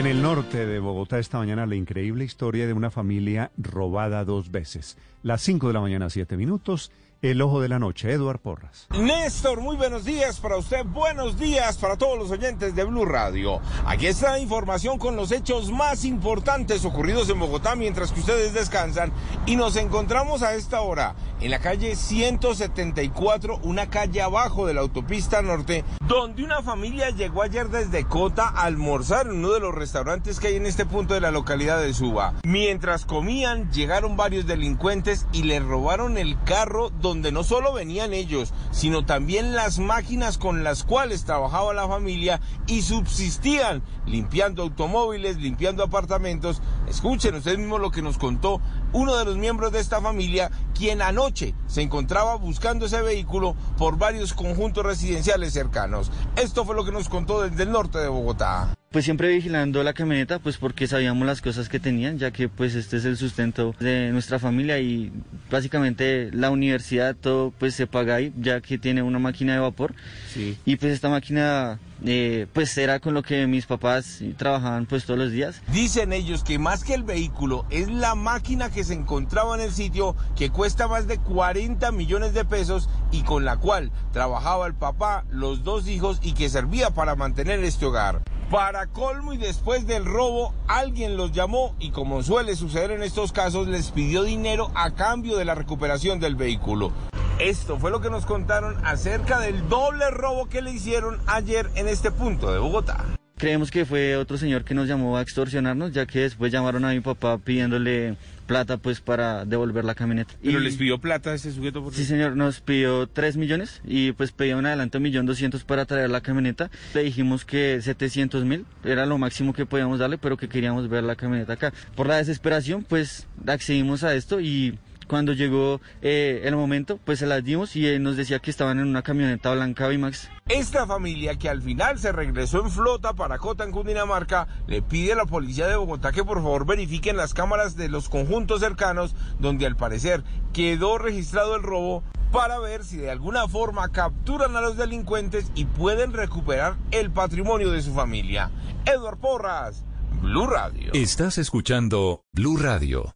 En el norte de Bogotá esta mañana la increíble historia de una familia robada dos veces. Las 5 de la mañana, 7 minutos. El ojo de la noche, Eduard Porras. Néstor, muy buenos días para usted, buenos días para todos los oyentes de Blue Radio. Aquí está la información con los hechos más importantes ocurridos en Bogotá mientras que ustedes descansan y nos encontramos a esta hora en la calle 174, una calle abajo de la autopista norte, donde una familia llegó ayer desde Cota a almorzar en uno de los restaurantes que hay en este punto de la localidad de Suba. Mientras comían, llegaron varios delincuentes y les robaron el carro donde no solo venían ellos, sino también las máquinas con las cuales trabajaba la familia y subsistían, limpiando automóviles, limpiando apartamentos. Escuchen ustedes mismos lo que nos contó uno de los miembros de esta familia, quien anoche se encontraba buscando ese vehículo por varios conjuntos residenciales cercanos. Esto fue lo que nos contó desde el norte de Bogotá pues siempre vigilando la camioneta, pues porque sabíamos las cosas que tenían, ya que pues este es el sustento de nuestra familia y básicamente la universidad todo pues se paga ahí, ya que tiene una máquina de vapor. Sí. Y pues esta máquina eh, pues era con lo que mis papás trabajaban pues todos los días. Dicen ellos que más que el vehículo es la máquina que se encontraba en el sitio que cuesta más de 40 millones de pesos y con la cual trabajaba el papá, los dos hijos y que servía para mantener este hogar. Para colmo y después del robo, alguien los llamó y como suele suceder en estos casos, les pidió dinero a cambio de la recuperación del vehículo. Esto fue lo que nos contaron acerca del doble robo que le hicieron ayer en este punto de Bogotá. Creemos que fue otro señor que nos llamó a extorsionarnos, ya que después llamaron a mi papá pidiéndole plata pues para devolver la camioneta. ¿Pero les pidió plata a ese sujeto? Por sí, señor, nos pidió 3 millones y pues pedía un adelanto de 1.200.000 para traer la camioneta. Le dijimos que 700 mil era lo máximo que podíamos darle, pero que queríamos ver la camioneta acá. Por la desesperación pues accedimos a esto y cuando llegó eh, el momento, pues se las dimos y él nos decía que estaban en una camioneta blanca Bimax. Esta familia que al final se regresó en flota para Cota en Cundinamarca le pide a la policía de Bogotá que por favor verifiquen las cámaras de los conjuntos cercanos donde al parecer quedó registrado el robo para ver si de alguna forma capturan a los delincuentes y pueden recuperar el patrimonio de su familia. Edward Porras, Blue Radio. Estás escuchando Blue Radio.